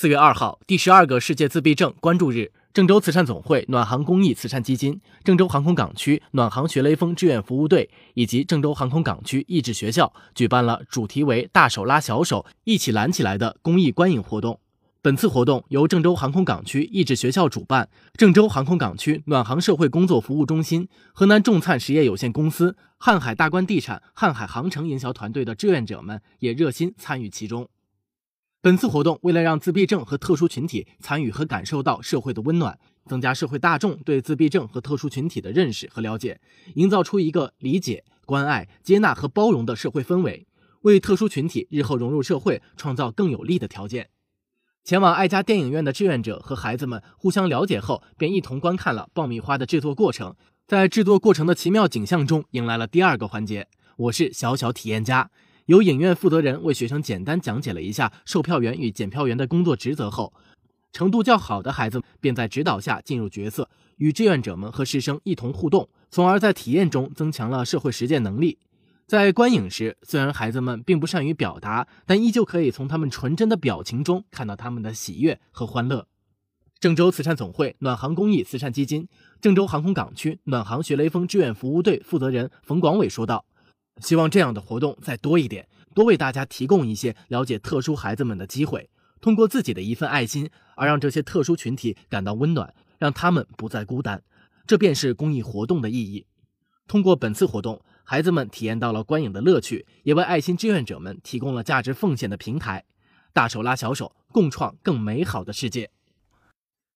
四月二号，第十二个世界自闭症关注日，郑州慈善总会暖航公益慈善基金、郑州航空港区暖航学雷锋志愿服务队以及郑州航空港区益智学校举办了主题为“大手拉小手，一起揽起来”的公益观影活动。本次活动由郑州航空港区益智学校主办，郑州航空港区暖航社会工作服务中心、河南众灿实业有限公司、瀚海大观地产、瀚海航程营销团队的志愿者们也热心参与其中。本次活动为了让自闭症和特殊群体参与和感受到社会的温暖，增加社会大众对自闭症和特殊群体的认识和了解，营造出一个理解、关爱、接纳和包容的社会氛围，为特殊群体日后融入社会创造更有利的条件。前往爱家电影院的志愿者和孩子们互相了解后，便一同观看了爆米花的制作过程。在制作过程的奇妙景象中，迎来了第二个环节。我是小小体验家。由影院负责人为学生简单讲解了一下售票员与检票员的工作职责后，程度较好的孩子便在指导下进入角色，与志愿者们和师生一同互动，从而在体验中增强了社会实践能力。在观影时，虽然孩子们并不善于表达，但依旧可以从他们纯真的表情中看到他们的喜悦和欢乐。郑州慈善总会暖航公益慈善基金、郑州航空港区暖航学雷锋志愿服务队负责人冯广伟说道。希望这样的活动再多一点，多为大家提供一些了解特殊孩子们的机会，通过自己的一份爱心，而让这些特殊群体感到温暖，让他们不再孤单，这便是公益活动的意义。通过本次活动，孩子们体验到了观影的乐趣，也为爱心志愿者们提供了价值奉献的平台。大手拉小手，共创更美好的世界。